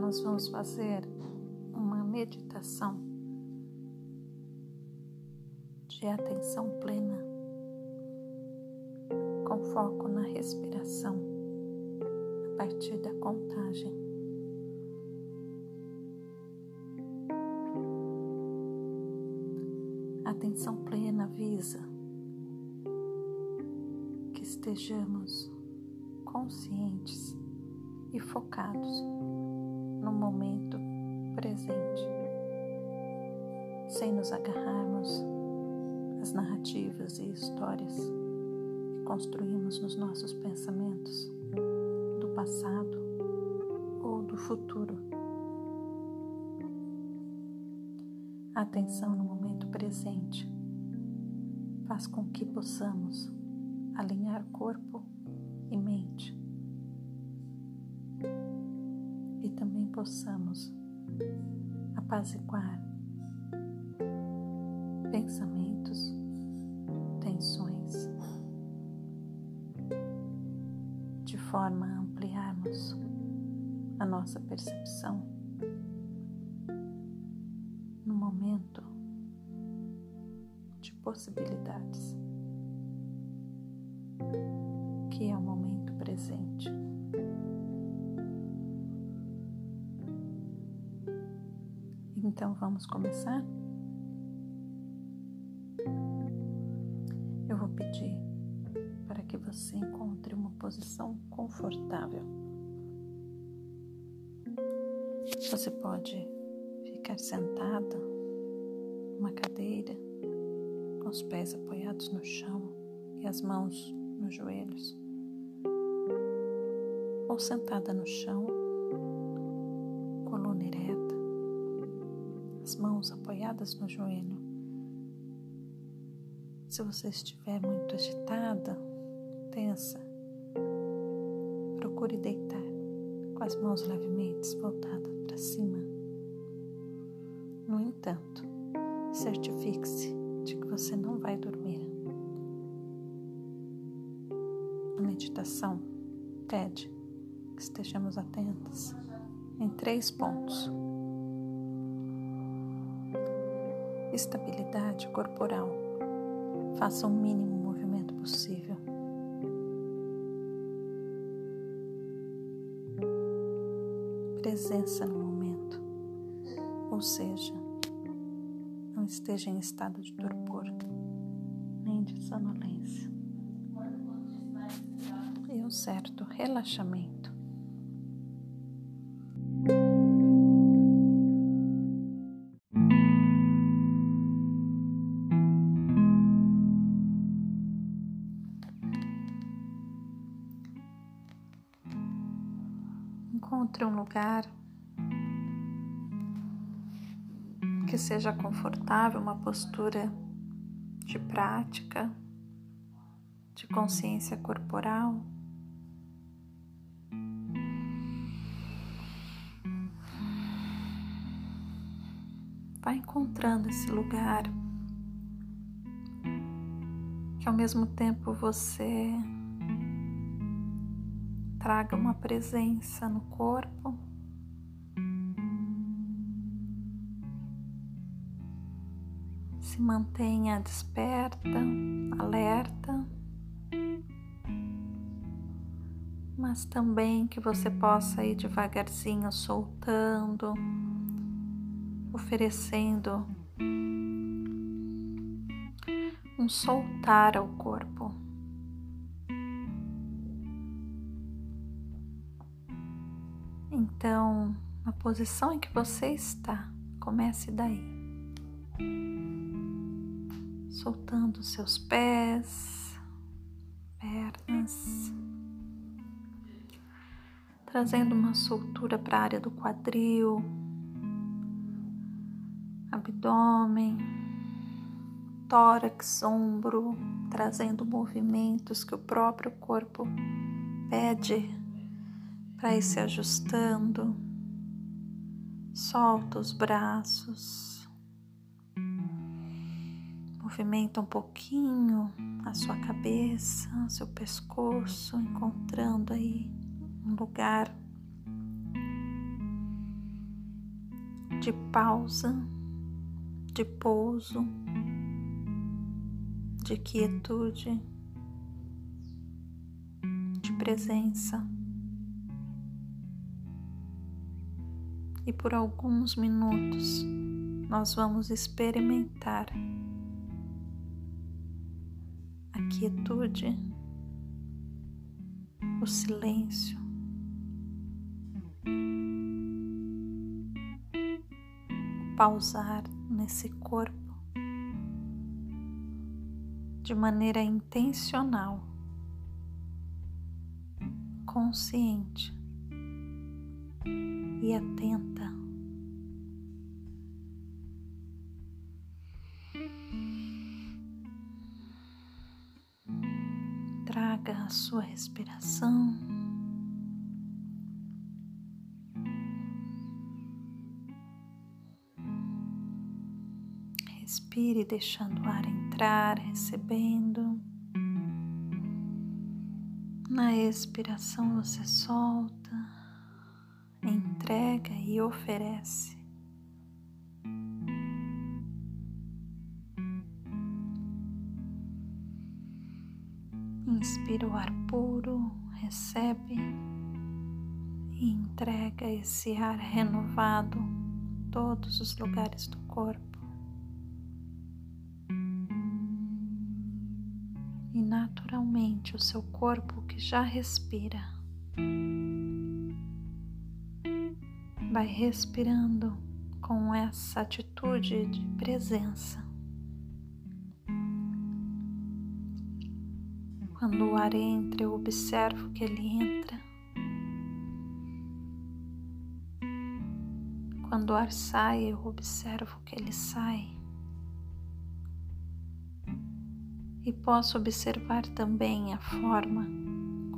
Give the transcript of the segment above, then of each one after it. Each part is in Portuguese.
Nós vamos fazer uma meditação de atenção plena, com foco na respiração, a partir da contagem. atenção plena visa que estejamos conscientes e focados no momento presente, sem nos agarrarmos às narrativas e histórias que construímos nos nossos pensamentos do passado ou do futuro. atenção no momento presente faz com que possamos alinhar corpo possamos apaziguar pensamentos, tensões, de forma a ampliarmos a nossa percepção no momento de possibilidades, Então vamos começar? Eu vou pedir para que você encontre uma posição confortável. Você pode ficar sentado numa cadeira, com os pés apoiados no chão e as mãos nos joelhos, ou sentada no chão, as mãos apoiadas no joelho. Se você estiver muito agitada, tensa, procure deitar com as mãos levemente voltadas para cima. No entanto, certifique-se de que você não vai dormir. A meditação pede que estejamos atentos em três pontos: estabilidade corporal. Faça o mínimo movimento possível. Presença no momento, ou seja, não esteja em estado de torpor, nem de sonolência. E um certo relaxamento. Encontre um lugar que seja confortável, uma postura de prática, de consciência corporal. Vai encontrando esse lugar que ao mesmo tempo você traga uma presença no corpo se mantenha desperta, alerta, mas também que você possa ir devagarzinho soltando, oferecendo um soltar ao corpo. Posição em que você está, comece daí. Soltando seus pés, pernas, trazendo uma soltura para a área do quadril, abdômen, tórax, ombro, trazendo movimentos que o próprio corpo pede para ir se ajustando. Solta os braços. Movimenta um pouquinho a sua cabeça, seu pescoço, encontrando aí um lugar de pausa, de pouso, de quietude, de presença. E por alguns minutos nós vamos experimentar a quietude, o silêncio. Pausar nesse corpo de maneira intencional, consciente e atenta. Traga a sua respiração. Respire, deixando o ar entrar, recebendo. Na expiração, você solta, entrega e oferece. Inspira o ar puro, recebe e entrega esse ar renovado a todos os lugares do corpo. E naturalmente o seu corpo que já respira vai respirando com essa atitude de presença. Quando o ar entra, eu observo que ele entra. Quando o ar sai, eu observo que ele sai. E posso observar também a forma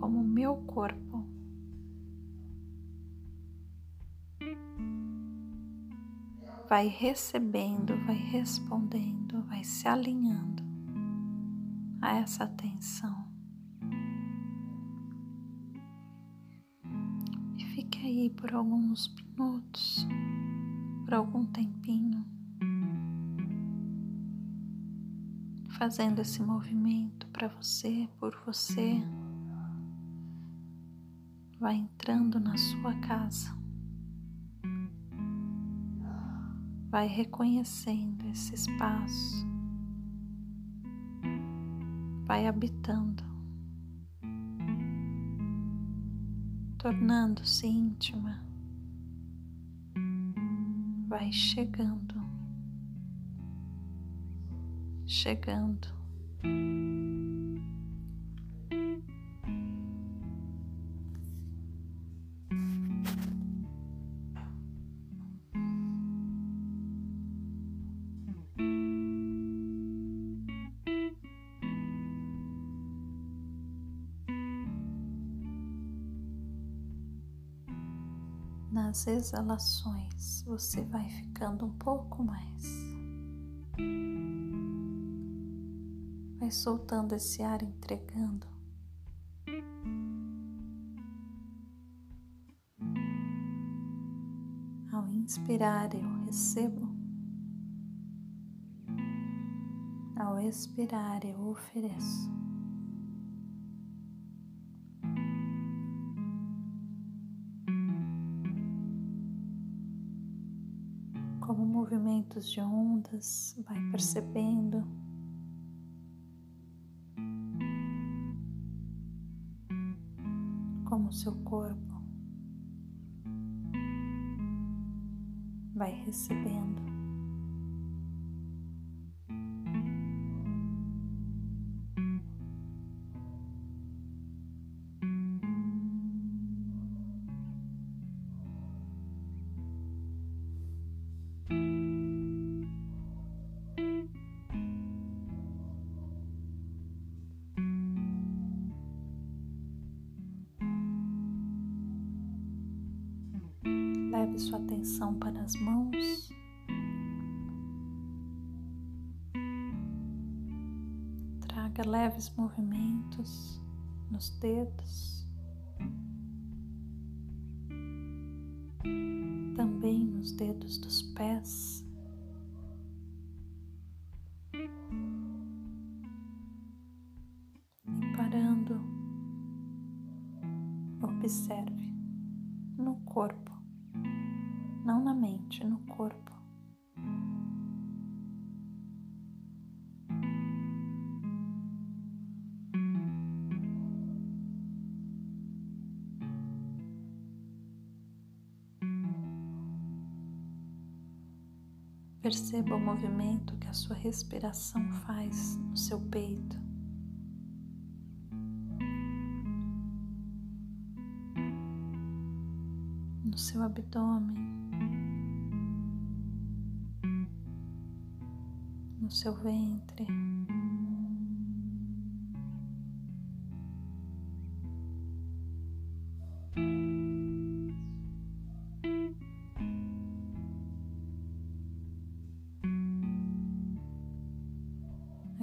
como o meu corpo vai recebendo, vai respondendo, vai se alinhando a essa atenção. aí por alguns minutos, por algum tempinho, fazendo esse movimento para você, por você. Vai entrando na sua casa, vai reconhecendo esse espaço, vai habitando. tornando-se íntima, vai chegando, chegando. Nas exalações você vai ficando um pouco mais. Vai soltando esse ar, entregando. Ao inspirar, eu recebo. Ao expirar, eu ofereço. Movimentos de ondas, vai percebendo. Como seu corpo vai recebendo. Leve sua atenção para as mãos. Traga leves movimentos nos dedos, também nos dedos dos pés. Perceba o movimento que a sua respiração faz no seu peito. No seu abdômen, no seu ventre.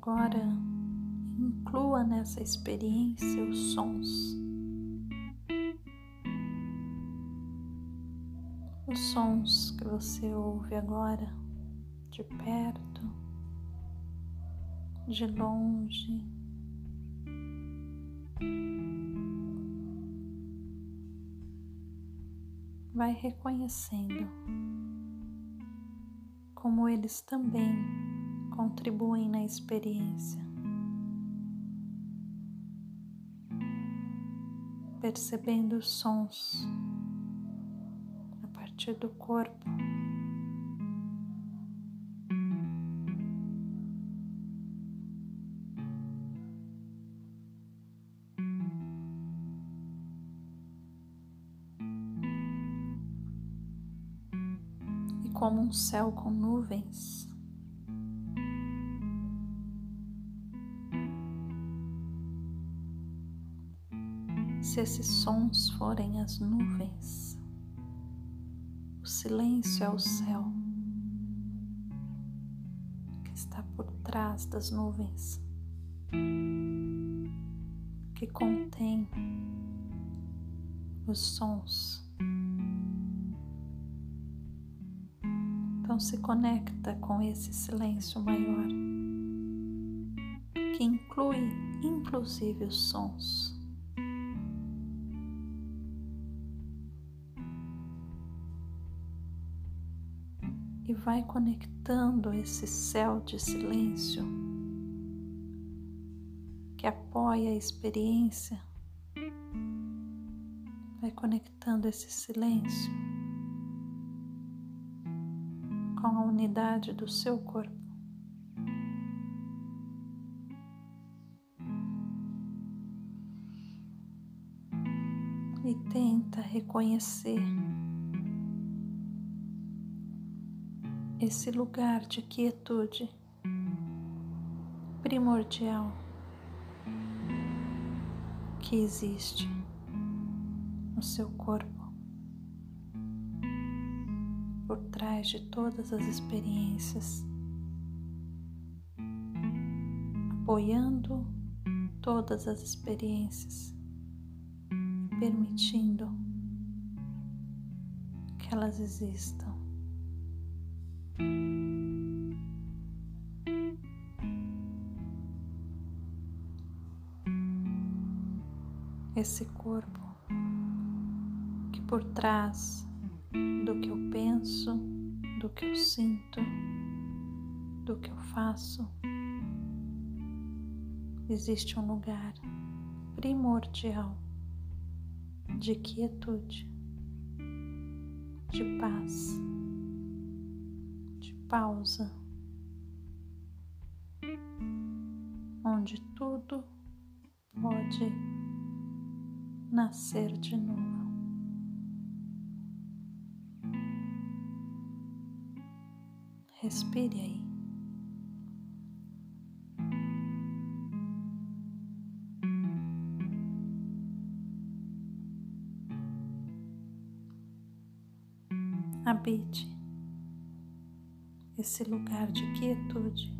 Agora inclua nessa experiência os sons. Os sons que você ouve agora, de perto, de longe. Vai reconhecendo como eles também contribuem na experiência. Percebendo os sons a partir do corpo. E como um céu com nuvens. Se esses sons forem as nuvens, o silêncio é o céu que está por trás das nuvens, que contém os sons. Então se conecta com esse silêncio maior, que inclui inclusive os sons. E vai conectando esse céu de silêncio que apoia a experiência, vai conectando esse silêncio com a unidade do seu corpo. E tenta reconhecer esse lugar de quietude primordial que existe no seu corpo, por trás de todas as experiências, apoiando todas as experiências, permitindo que elas existam. Esse corpo que por trás do que eu penso, do que eu sinto, do que eu faço, existe um lugar primordial de quietude, de paz pausa, onde tudo pode nascer de novo. Respire aí. Habite esse lugar de quietude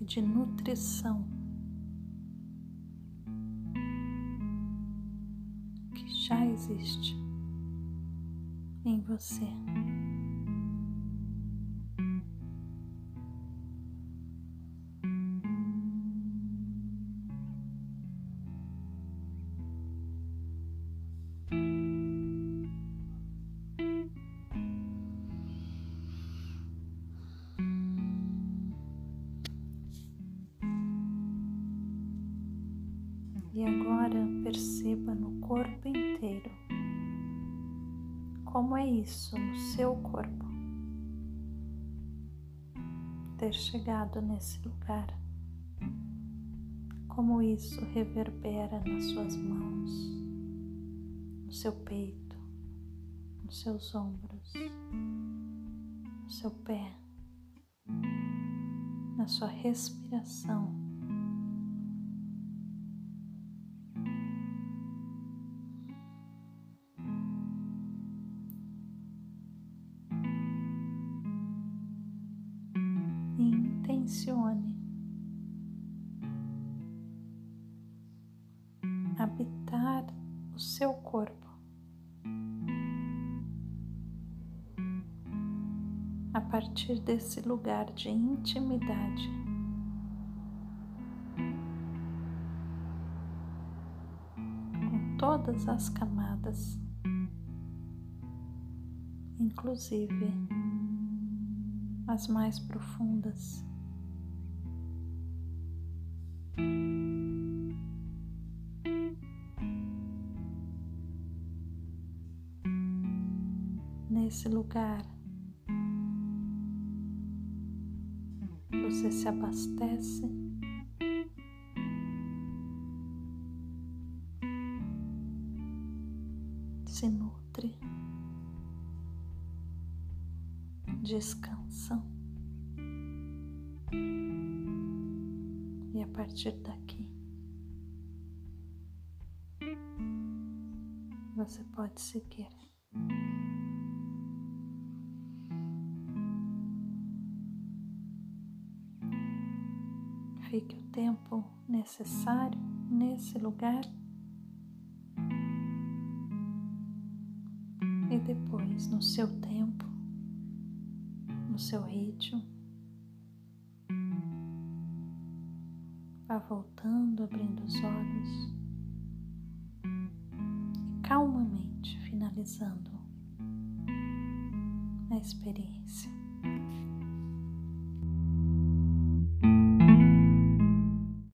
e de nutrição existe em você. E agora perceba no corpo isso no seu corpo ter chegado nesse lugar, como isso reverbera nas suas mãos, no seu peito, nos seus ombros, no seu pé, na sua respiração. O seu corpo a partir desse lugar de intimidade. Com todas as camadas, inclusive as mais profundas. Nesse lugar, você se abastece. Se nutre, descansa. E a partir daqui, você pode seguir. Fique o tempo necessário nesse lugar e depois, no seu tempo, no seu ritmo, vá voltando, abrindo os olhos e calmamente finalizando a experiência.